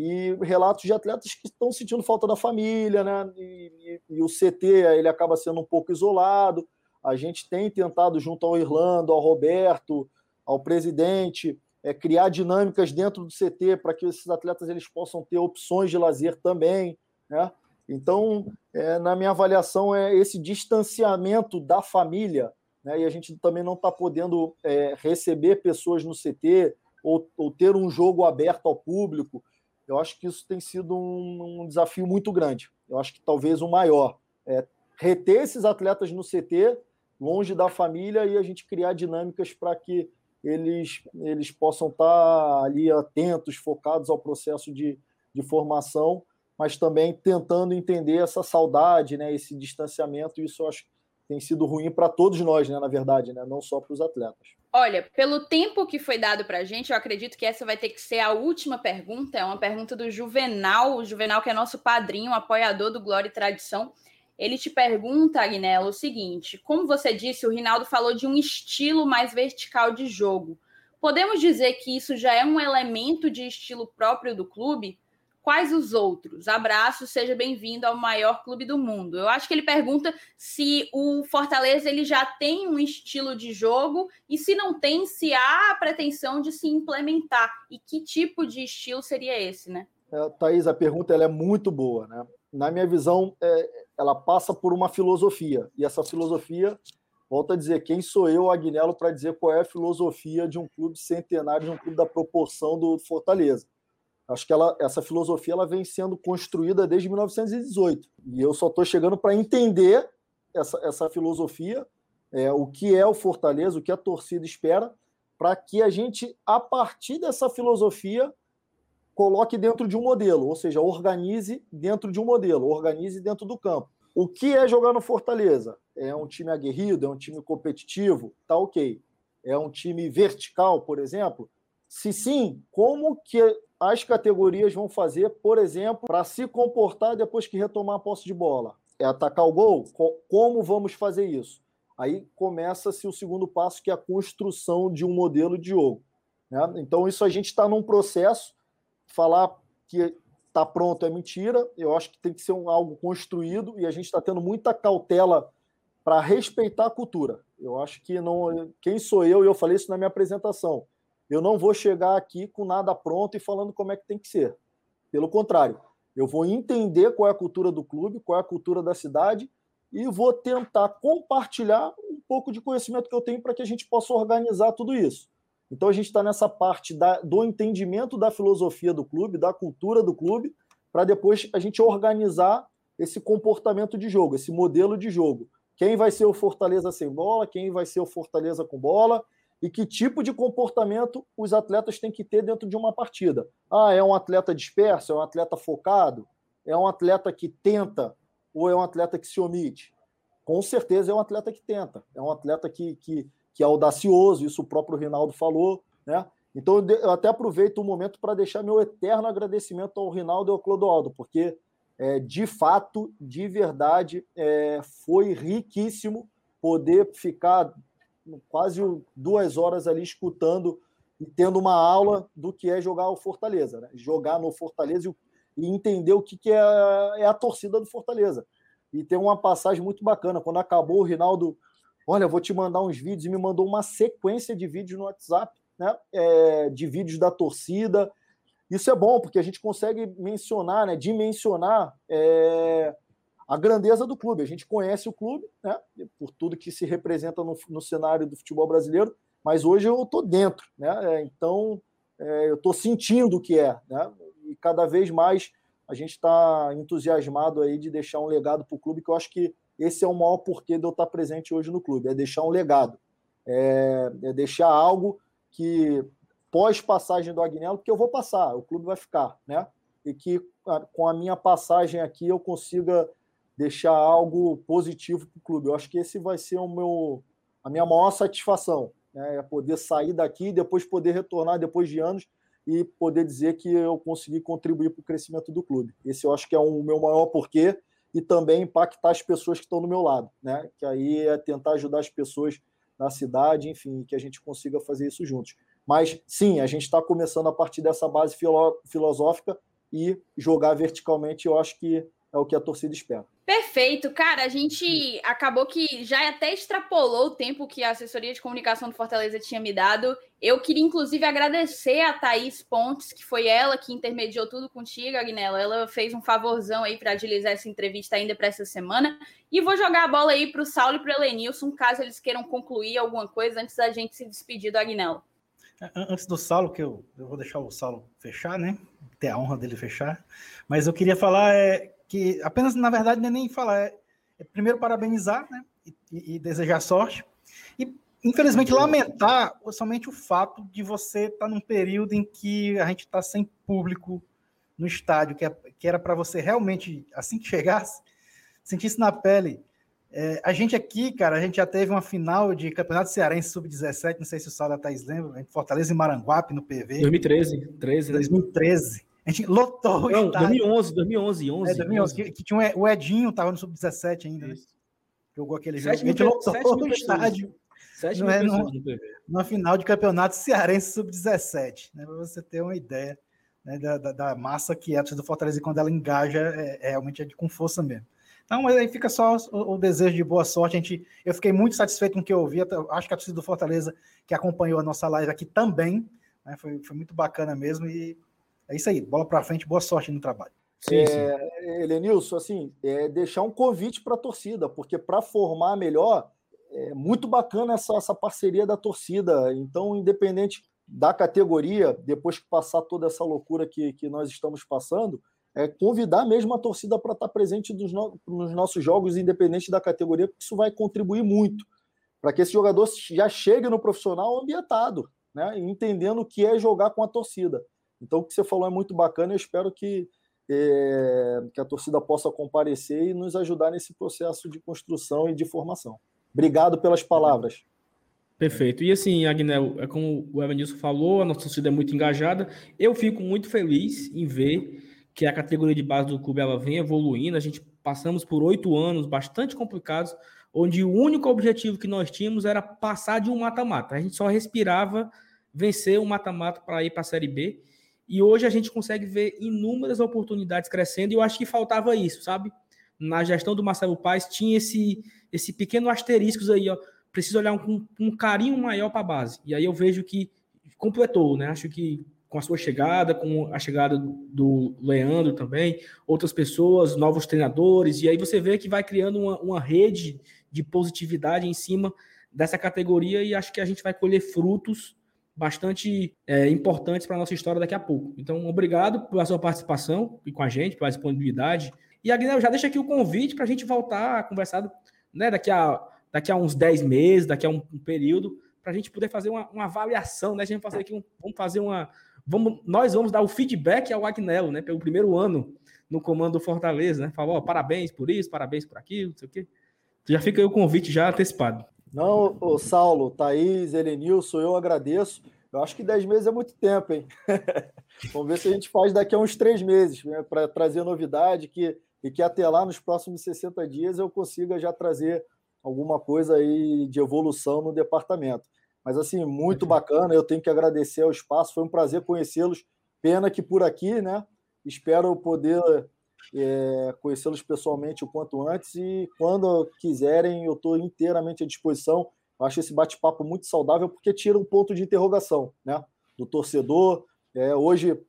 e relatos de atletas que estão sentindo falta da família, né? E, e, e, o CT ele acaba sendo um pouco isolado. A gente tem tentado, junto ao Irlando, ao Roberto, ao presidente, é, criar dinâmicas dentro do CT para que esses atletas eles possam ter opções de lazer também, né? Então, é, na minha avaliação, é esse distanciamento da família, né? E a gente também não está podendo é, receber pessoas no CT ou, ou ter um jogo aberto ao público eu acho que isso tem sido um, um desafio muito grande. Eu acho que talvez o maior. É reter esses atletas no CT, longe da família, e a gente criar dinâmicas para que eles, eles possam estar ali atentos, focados ao processo de, de formação, mas também tentando entender essa saudade, né, esse distanciamento. Isso eu acho que tem sido ruim para todos nós, né, na verdade, né, não só para os atletas. Olha, pelo tempo que foi dado para a gente, eu acredito que essa vai ter que ser a última pergunta. É uma pergunta do Juvenal, o Juvenal que é nosso padrinho, apoiador do Glória e Tradição. Ele te pergunta, Agnello, o seguinte: como você disse, o Rinaldo falou de um estilo mais vertical de jogo. Podemos dizer que isso já é um elemento de estilo próprio do clube? Quais os outros? Abraço, seja bem-vindo ao maior clube do mundo. Eu acho que ele pergunta se o Fortaleza ele já tem um estilo de jogo e se não tem, se há a pretensão de se implementar e que tipo de estilo seria esse, né? É, Thaís, a pergunta ela é muito boa, né? Na minha visão, é, ela passa por uma filosofia e essa filosofia volto a dizer, quem sou eu, Agnello, para dizer qual é a filosofia de um clube centenário, de um clube da proporção do Fortaleza. Acho que ela, essa filosofia ela vem sendo construída desde 1918. E eu só estou chegando para entender essa, essa filosofia, é, o que é o Fortaleza, o que a torcida espera, para que a gente, a partir dessa filosofia, coloque dentro de um modelo, ou seja, organize dentro de um modelo, organize dentro do campo. O que é jogar no Fortaleza? É um time aguerrido, é um time competitivo, tá ok. É um time vertical, por exemplo? Se sim, como que as categorias vão fazer, por exemplo, para se comportar depois que retomar a posse de bola? É atacar o gol? Como vamos fazer isso? Aí começa-se o segundo passo, que é a construção de um modelo de jogo. Né? Então, isso a gente está num processo. Falar que está pronto é mentira. Eu acho que tem que ser um, algo construído e a gente está tendo muita cautela para respeitar a cultura. Eu acho que não. Quem sou eu? E eu falei isso na minha apresentação. Eu não vou chegar aqui com nada pronto e falando como é que tem que ser. Pelo contrário, eu vou entender qual é a cultura do clube, qual é a cultura da cidade e vou tentar compartilhar um pouco de conhecimento que eu tenho para que a gente possa organizar tudo isso. Então a gente está nessa parte da, do entendimento da filosofia do clube, da cultura do clube, para depois a gente organizar esse comportamento de jogo, esse modelo de jogo. Quem vai ser o Fortaleza sem bola, quem vai ser o Fortaleza com bola, e que tipo de comportamento os atletas têm que ter dentro de uma partida. Ah, é um atleta disperso, é um atleta focado, é um atleta que tenta ou é um atleta que se omite? Com certeza é um atleta que tenta, é um atleta que, que, que é audacioso, isso o próprio Rinaldo falou, né? Então eu até aproveito o momento para deixar meu eterno agradecimento ao Rinaldo e ao Clodoaldo, porque é, de fato, de verdade, é, foi riquíssimo poder ficar quase duas horas ali escutando e tendo uma aula do que é jogar o Fortaleza, né? jogar no Fortaleza e, entender o que, que é, é, a torcida do Fortaleza. E tem uma passagem muito bacana. Quando acabou, o Rinaldo, olha, vou te mandar uns vídeos, e me mandou uma sequência de vídeos no WhatsApp, né? É, de vídeos da torcida. Isso é bom, porque a gente consegue mencionar, né? dimensionar é, a grandeza do clube. A gente conhece o clube, né, por tudo que se representa no, no cenário do futebol brasileiro, mas hoje eu estou dentro, né? É, então é, eu estou sentindo o que é, né? E cada vez mais a gente está entusiasmado aí de deixar um legado para o clube, que eu acho que esse é o maior porquê de eu estar presente hoje no clube, é deixar um legado, é, é deixar algo que pós passagem do Agnello, porque eu vou passar, o clube vai ficar, né? E que com a minha passagem aqui eu consiga deixar algo positivo para o clube. Eu acho que esse vai ser o meu, a minha maior satisfação, né? é poder sair daqui e depois poder retornar depois de anos e poder dizer que eu consegui contribuir para o crescimento do clube. Esse eu acho que é o meu maior porquê e também impactar as pessoas que estão do meu lado, né? Que aí é tentar ajudar as pessoas na cidade, enfim, que a gente consiga fazer isso juntos. Mas sim, a gente está começando a partir dessa base filosófica e jogar verticalmente, eu acho que é o que a torcida espera. Perfeito, cara. A gente acabou que já até extrapolou o tempo que a assessoria de comunicação do Fortaleza tinha me dado. Eu queria, inclusive, agradecer a Thaís Pontes, que foi ela que intermediou tudo contigo, Agnella. Ela fez um favorzão aí para agilizar essa entrevista ainda para essa semana. E vou jogar a bola aí para o Saulo e para o Elenilson, caso eles queiram concluir alguma coisa antes da gente se despedir do Agnella. Antes do Saulo, que eu, eu vou deixar o Saulo fechar, né? Ter a honra dele fechar. Mas eu queria falar é, que apenas, na verdade, não é nem falar, é, é primeiro parabenizar né, e, e, desejar sorte, e infelizmente lamentar somente o fato de você estar tá num período em que a gente está sem público no estádio, que, é, que era para você realmente, assim que chegasse, sentisse na pele. É, a gente aqui, cara, a gente já teve uma final de Campeonato Cearense Sub-17, não sei se o Saulo da Thaís lembra, Fortaleza e Maranguape no PV. 2013, 13, 2013. A gente lotou o Não, estádio. 2011, 2011, 11. É, 2011, 11. Que, que, tinha um, o Edinho, tava no Sub-17 ainda, né? Jogou aquele jogo. A gente lotou o estádio. Não é no, na final de campeonato cearense sub-17, né, para você ter uma ideia. né, da, da, da, massa que é a do Fortaleza, e quando ela engaja, é, é realmente é de, com força mesmo. Então, aí fica só o, o, desejo de boa sorte. A gente, eu fiquei muito satisfeito com o que eu ouvi. Acho que a torcida do Fortaleza, que acompanhou a nossa live aqui também, né, foi, foi muito bacana mesmo. E é isso aí, bola para frente, boa sorte no trabalho. Sim, é, Elenilson, assim, é deixar um convite para a torcida, porque para formar melhor, é muito bacana essa, essa parceria da torcida. Então, independente da categoria, depois que passar toda essa loucura que, que nós estamos passando, é convidar mesmo a torcida para estar presente nos, no, nos nossos jogos, independente da categoria, porque isso vai contribuir muito para que esse jogador já chegue no profissional ambientado, né? entendendo o que é jogar com a torcida. Então, o que você falou é muito bacana, eu espero que é, que a torcida possa comparecer e nos ajudar nesse processo de construção e de formação. Obrigado pelas palavras. Perfeito. E assim, Agnel, é como o Evanilson falou, a nossa torcida é muito engajada. Eu fico muito feliz em ver que a categoria de base do clube ela vem evoluindo. A gente passamos por oito anos bastante complicados, onde o único objetivo que nós tínhamos era passar de um mata-mata. A gente só respirava vencer um mata-mata para ir para a Série B. E hoje a gente consegue ver inúmeras oportunidades crescendo, e eu acho que faltava isso, sabe? Na gestão do Marcelo Paes tinha esse, esse pequeno asterisco aí, ó. Preciso olhar com um, um, carinho maior para a base. E aí eu vejo que completou, né? Acho que com a sua chegada, com a chegada do Leandro também, outras pessoas, novos treinadores, e aí você vê que vai criando uma, uma rede de positividade em cima dessa categoria e acho que a gente vai colher frutos bastante é, importantes para a nossa história daqui a pouco. Então, obrigado pela sua participação e com a gente, pela disponibilidade. E, Agnel, já deixa aqui o convite para a gente voltar a conversar né, daqui, a, daqui a uns 10 meses, daqui a um, um período, para a gente poder fazer uma, uma, avaliação, né? A gente fazer aqui um, vamos fazer uma. Vamos, nós vamos dar o feedback ao Agnello, né? Pelo primeiro ano no comando do Fortaleza, né? Falou, parabéns por isso, parabéns por aquilo, não sei o quê. Já fica aí o convite já antecipado. Não, o Saulo, Thaís, Elenilson, eu agradeço. Eu acho que 10 meses é muito tempo, hein? Vamos ver se a gente faz daqui a uns três meses, né, para trazer novidade que, e que até lá, nos próximos 60 dias, eu consiga já trazer alguma coisa aí de evolução no departamento. Mas, assim, muito bacana, eu tenho que agradecer ao espaço, foi um prazer conhecê-los. Pena que por aqui, né? Espero poder é, conhecê-los pessoalmente o quanto antes e quando quiserem, eu estou inteiramente à disposição. Eu acho esse bate-papo muito saudável porque tira um ponto de interrogação né, do torcedor. É, hoje,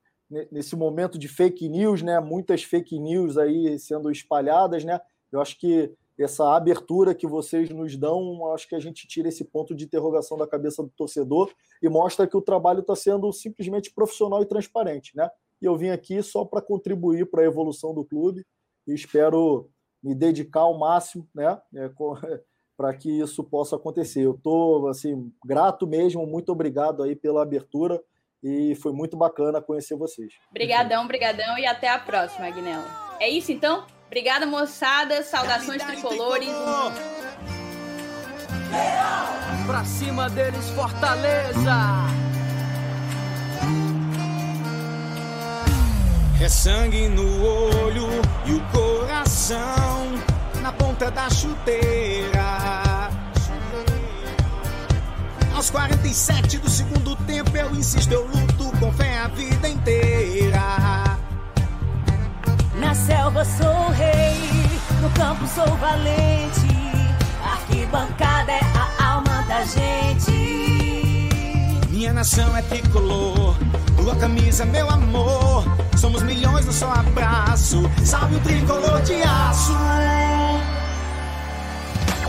nesse momento de fake news, né, muitas fake news aí sendo espalhadas, né, eu acho que essa abertura que vocês nos dão, acho que a gente tira esse ponto de interrogação da cabeça do torcedor e mostra que o trabalho está sendo simplesmente profissional e transparente. Né? E eu vim aqui só para contribuir para a evolução do clube e espero me dedicar ao máximo né, é, para que isso possa acontecer. Eu estou assim, grato mesmo, muito obrigado aí pela abertura e foi muito bacana conhecer vocês. Obrigadão, brigadão e até a próxima, Agnella. É isso então? Obrigada, moçada. Saudações tricolores. Pra cima deles, Fortaleza! É sangue no olho e o coração na ponta da chuteira. Aos 47 do segundo tempo eu insisto, eu luto com fé a vida inteira. Na selva sou rei, no campo sou valente. A arquibancada é a alma da gente. Minha nação é tricolor, tua camisa, meu amor. Somos milhões no só abraço. Salve o tricolor de aço.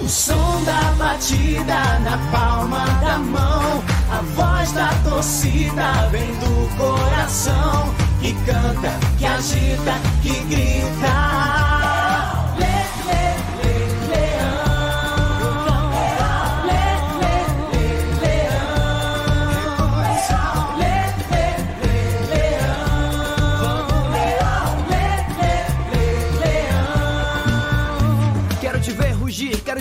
O som da batida na palma da mão. A voz da torcida vem do coração. Que canta, que agita, que grita.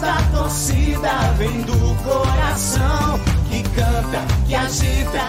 da torcida vem do coração. Que canta, que agita,